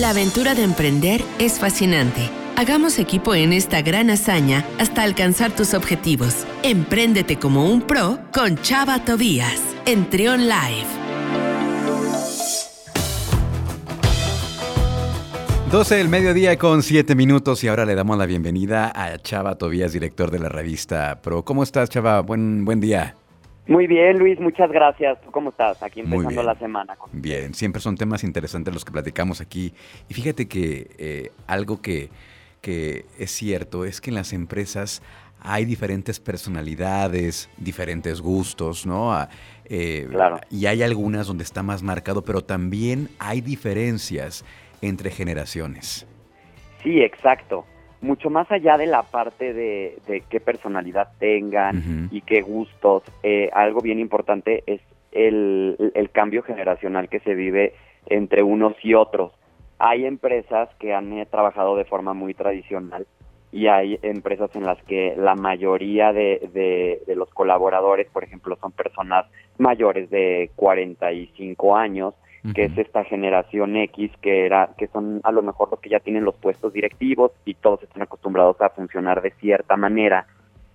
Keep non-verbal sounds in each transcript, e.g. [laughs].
La aventura de emprender es fascinante. Hagamos equipo en esta gran hazaña hasta alcanzar tus objetivos. Empréndete como un pro con Chava Tobías en Trion Live. 12 del mediodía con 7 minutos y ahora le damos la bienvenida a Chava Tobías, director de la revista Pro. ¿Cómo estás, Chava? Buen, buen día. Muy bien, Luis, muchas gracias. ¿Tú cómo estás? Aquí empezando la semana. bien, siempre son temas interesantes los que platicamos aquí. Y fíjate que eh, algo que, que es cierto es que en las empresas hay diferentes personalidades, diferentes gustos, ¿no? Ah, eh, claro. Y hay algunas donde está más marcado, pero también hay diferencias entre generaciones. Sí, exacto. Mucho más allá de la parte de, qué personalidad tengan y qué gustos, eh, algo bien importante es el, cambio generacional que se vive entre unos y otros. Hay empresas que han eh, trabajado de forma muy tradicional y hay empresas en las que la mayoría de, de, los colaboradores, por ejemplo, son personas mayores de 45 años que es esta generación X que era que son a lo mejor los que ya tienen los puestos directivos y todos están acostumbrados a funcionar de cierta manera.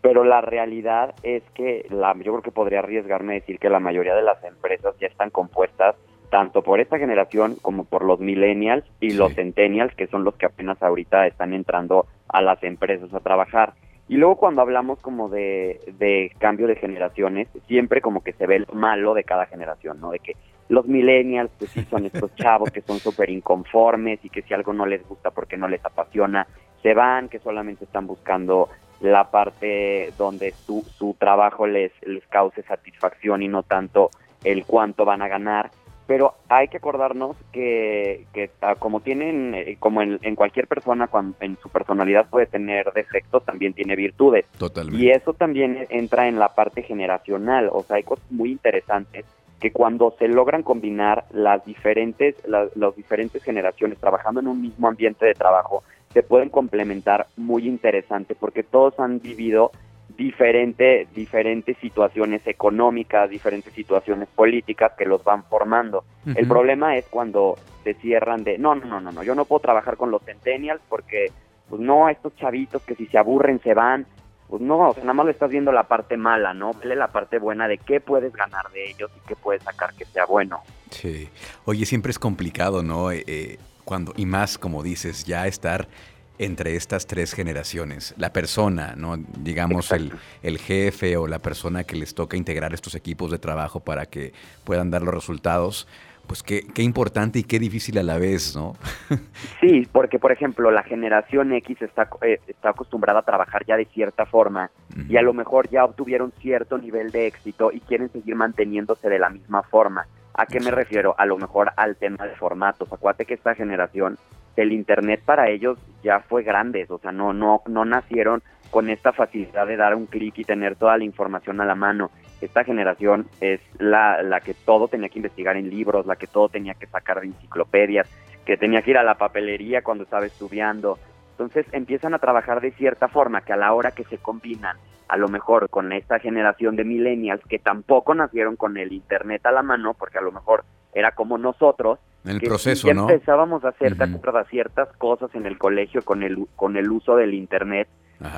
Pero la realidad es que la yo creo que podría arriesgarme a decir que la mayoría de las empresas ya están compuestas tanto por esta generación como por los millennials y los centennials que son los que apenas ahorita están entrando a las empresas a trabajar. Y luego cuando hablamos como de, de cambio de generaciones, siempre como que se ve lo malo de cada generación, ¿no? De que los millennials, pues sí son estos [laughs] chavos que son súper inconformes y que si algo no les gusta porque no les apasiona, se van, que solamente están buscando la parte donde su, su trabajo les, les cause satisfacción y no tanto el cuánto van a ganar. Pero hay que acordarnos que, que ah, como tienen, eh, como en, en, cualquier persona, cuando, en su personalidad puede tener defectos, también tiene virtudes. Totalmente. Y eso también entra en la parte generacional. O sea, hay cosas muy interesantes que cuando se logran combinar las diferentes, las, diferentes generaciones trabajando en un mismo ambiente de trabajo, se pueden complementar muy interesante porque todos han vivido diferente, diferentes situaciones económicas, diferentes situaciones políticas que los van formando. El problema es cuando se cierran de, no, no, no, no, yo no puedo trabajar con los centennials porque, pues no, estos chavitos que si se aburren se van, pues no, o sea, nada más le estás viendo la parte mala, ¿no? Vele la parte buena de qué puedes ganar de ellos y qué puedes sacar que sea bueno. Sí. Oye, siempre es complicado, ¿no? Eh, eh, cuando, y más, como dices, ya estar entre estas tres generaciones. La persona, ¿no? Digamos, el, el, jefe o la persona que les toca integrar estos equipos de trabajo para que puedan dar los resultados pues qué, qué importante y qué difícil a la vez, ¿no? [laughs] sí, porque por ejemplo la generación X está, eh, está acostumbrada a trabajar ya de cierta forma y a lo mejor ya obtuvieron cierto nivel de éxito y quieren seguir manteniéndose de la misma forma. ¿A qué me refiero? A lo mejor al tema de formatos. Acuérdate que esta generación, el Internet para ellos ya fue grande, o sea, no, no, no nacieron con esta facilidad de dar un clic y tener toda la información a la mano. Esta generación es la, la que todo tenía que investigar en libros, la que todo tenía que sacar de enciclopedias, que tenía que ir a la papelería cuando estaba estudiando. Entonces empiezan a trabajar de cierta forma que a la hora que se combinan a lo mejor con esta generación de millennials que tampoco nacieron con el internet a la mano, porque a lo mejor era como nosotros, en el que proceso, ya ¿no? empezábamos a hacer ciertas cosas en el colegio con el con el uso del internet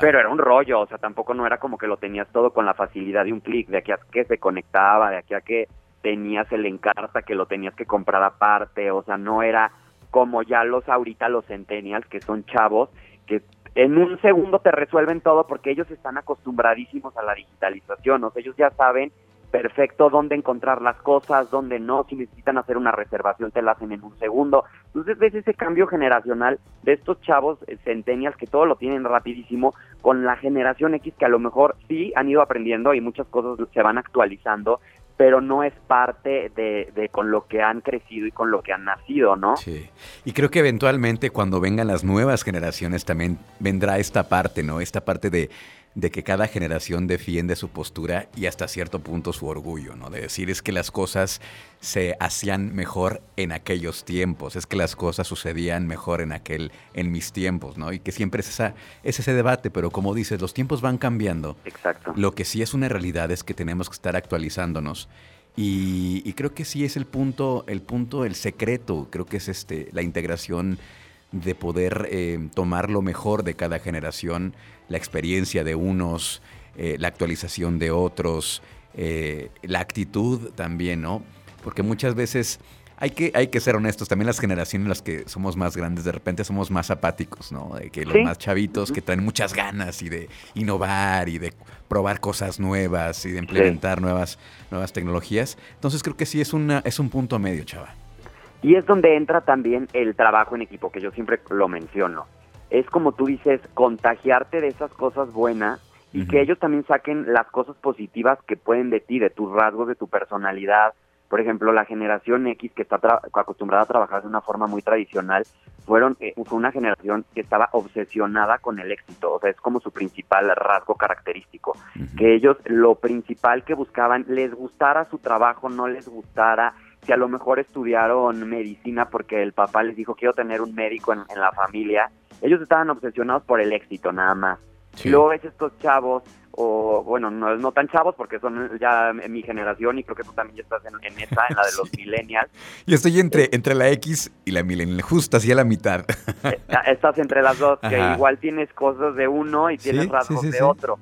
pero era un rollo, o sea, tampoco no era como que lo tenías todo con la facilidad de un clic, de aquí a que se conectaba, de aquí a que tenías el encarta que lo tenías que comprar aparte, o sea, no era como ya los ahorita los centennials, que son chavos, que en un segundo te resuelven todo porque ellos están acostumbradísimos a la digitalización, o sea, ellos ya saben perfecto dónde encontrar las cosas, dónde no, si necesitan hacer una reservación te la hacen en un segundo. Entonces ves ese cambio generacional de estos chavos eh, centennials que todo lo tienen rapidísimo con la generación X que a lo mejor sí han ido aprendiendo y muchas cosas se van actualizando, pero no es parte de, de, con lo que han crecido y con lo que han nacido, ¿no? Sí. Y creo que eventualmente cuando vengan las nuevas generaciones también vendrá esta parte, ¿no? Esta parte de de que cada generación defiende su postura y hasta cierto punto su orgullo, ¿no? De decir es que las cosas se hacían mejor en aquellos tiempos, es que las cosas sucedían mejor en aquel, en mis tiempos, ¿no? Y que siempre es, esa, es ese debate, pero como dices, los tiempos van cambiando. Exacto. Lo que sí es una realidad es que tenemos que estar actualizándonos Y, creo que sí es el punto, el punto, el secreto, creo que es este, la integración de poder eh, tomar lo mejor de cada generación, la experiencia de unos, eh, la actualización de otros, eh, la actitud también, ¿no? Porque muchas veces hay que, hay que ser honestos, también las generaciones en las que somos más grandes, de repente somos más apáticos, ¿no? De que los más chavitos que traen muchas ganas y de innovar y de probar cosas nuevas y de implementar nuevas, nuevas tecnologías. Entonces creo que sí es, una, es un punto medio, chava. Y es donde entra también el trabajo en equipo, que yo siempre lo menciono. Es como tú dices, contagiarte de esas cosas buenas y que ellos también saquen las cosas positivas que pueden de ti, de tus rasgos, de tu personalidad. Por ejemplo, la generación X que está acostumbrada a trabajar de una forma muy tradicional, fueron eh, fue una generación que estaba obsesionada con el éxito, o sea, es como su principal rasgo característico, que ellos lo principal que buscaban, les gustara su trabajo, no les gustara, si a lo mejor estudiaron medicina porque el papá les dijo quiero tener un médico en la familia, ellos estaban obsesionados por el éxito nada más. Y luego ves estos chavos, o bueno, no, no tan chavos porque son ya mi generación y creo que tú también ya estás en, esa, en la de [laughs] los millennials. Yo estoy entre, eh, entre la X y la millennial, justo así a la mitad. Eh, estás entre las dos, que igual tienes cosas de uno y tienes rasgos de otro.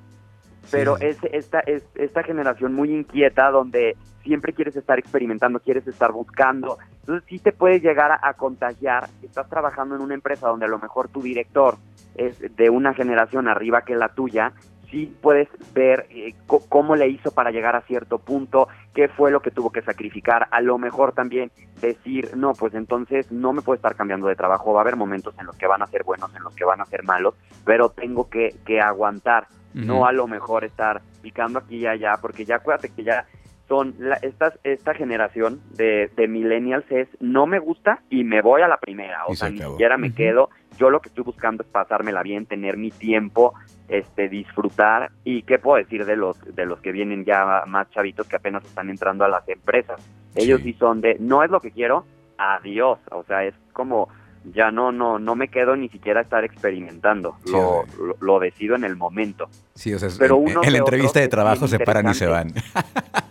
Pero es esta, es esta generación muy inquieta donde siempre quieres estar experimentando, quieres estar buscando. Entonces sí te puedes llegar a, contagiar. Estás trabajando en una empresa donde a lo mejor tu director es de una generación arriba que la tuya, sí puedes ver eh, cómo le hizo para llegar a cierto punto, qué fue lo que tuvo que sacrificar, a lo mejor también decir, no, pues entonces no me puedo estar cambiando de trabajo, va a haber momentos en los que van a ser buenos, en los que van a ser malos, pero tengo que, que aguantar, no a lo mejor estar picando aquí y allá, porque ya acuérdate que ya son la, esta generación de, de, millennials es no me gusta y me voy a la primera, o sea, ni siquiera me quedo. Yo lo que estoy buscando es pasármela bien, tener mi tiempo, este, disfrutar. Y qué puedo decir de los de los que vienen ya más chavitos que apenas están entrando a las empresas. Ellos sí. son de no es lo que quiero, adiós, o sea, es como ya no no no me quedo ni siquiera a estar experimentando, lo, lo, decido en el momento. Sí, o sea, Pero en, la entrevista de trabajo se paran y se van. [laughs]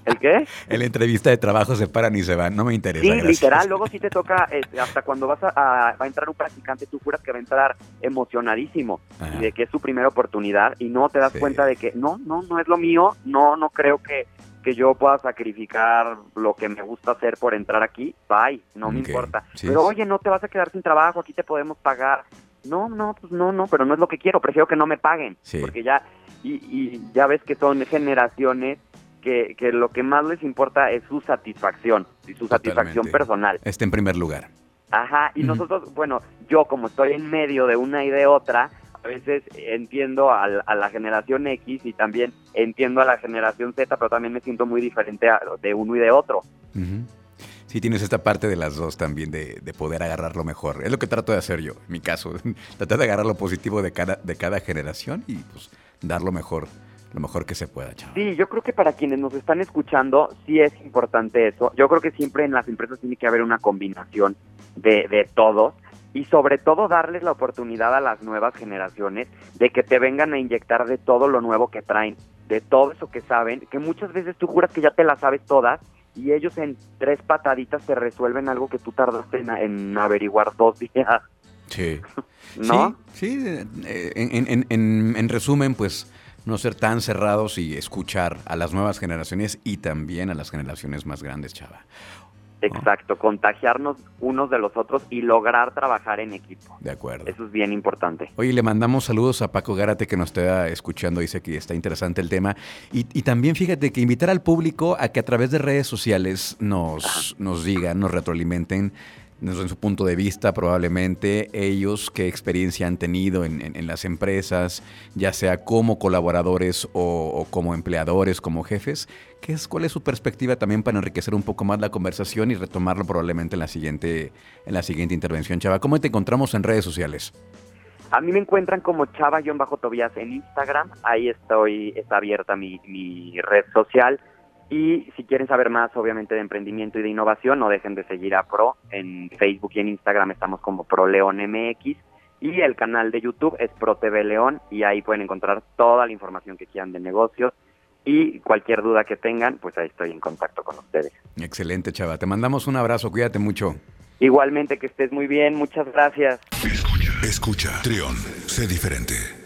¿El qué? En la entrevista de trabajo se paran y se van, no me interesa. Sí, literal, luego sí te toca, este, hasta cuando vas a, a, entrar un practicante, tú juras que va a entrar emocionadísimo y de que es su primera oportunidad y no te das cuenta de que no, no, no es lo mío, no, no creo que que yo pueda sacrificar lo que me gusta hacer por entrar aquí, bye, no me importa. pero oye, no te vas a quedar sin trabajo, aquí te podemos pagar. No, no, pues no, no, pero no es lo que quiero, prefiero que no me paguen, porque ya, y, y ya ves que son generaciones que, que, lo que más les importa es su satisfacción y su satisfacción personal. Este en primer lugar. Ajá, y nosotros, bueno, yo como estoy en medio de una y de otra, a veces entiendo a, la generación X y también entiendo a la generación Z, pero también me siento muy diferente de uno y de otro. Sí, tienes esta parte de las dos también, de, poder agarrar lo mejor. Es lo que trato de hacer yo, en mi caso. [laughs] Tratar de agarrar lo positivo de cada, de cada generación y pues dar lo mejor, lo mejor que se pueda, chaval. Sí, yo creo que para quienes nos están escuchando, sí es importante eso. Yo creo que siempre en las empresas tiene que haber una combinación de, de todos y sobre todo darles la oportunidad a las nuevas generaciones de que te vengan a inyectar de todo lo nuevo que traen, de todo eso que saben, que muchas veces tú juras que ya te las sabes todas y ellos en tres pataditas te resuelven algo que tú tardaste en, averiguar dos días. Sí. [laughs] ¿No? Sí, eh, en, en, en resumen, pues no ser tan cerrados y escuchar a las nuevas generaciones y también a las generaciones más grandes, chava. Exacto, contagiarnos unos de los otros y lograr trabajar en equipo. De acuerdo. Eso es bien importante. Oye, le mandamos saludos a Paco Gárate que nos está escuchando, dice que está interesante el tema. Y, también fíjate que invitar al público a que a través de redes sociales nos, nos digan, nos retroalimenten en su punto de vista probablemente ellos qué experiencia han tenido en, las empresas, ya sea como colaboradores o, como empleadores, como jefes, ¿qué es, ¿cuál es su perspectiva también para enriquecer un poco más la conversación y retomarlo probablemente en la siguiente, en la siguiente intervención? Chava, ¿cómo te encontramos en redes sociales? A mí me encuentran como Chava-Tobías en Instagram, ahí estoy, está abierta mi, mi red social. Y si quieren saber más, obviamente, de emprendimiento y de innovación, no dejen de seguir a Pro. En Facebook y en Instagram estamos como ProLeonMX. Y el canal de YouTube es Pro TV León y ahí pueden encontrar toda la información que quieran de negocios. y cualquier duda que tengan, pues ahí estoy en contacto con ustedes. Excelente, Chava. Te mandamos un abrazo, cuídate mucho. Igualmente, que estés muy bien, muchas gracias. Escucha, escucha, Trión, sé diferente.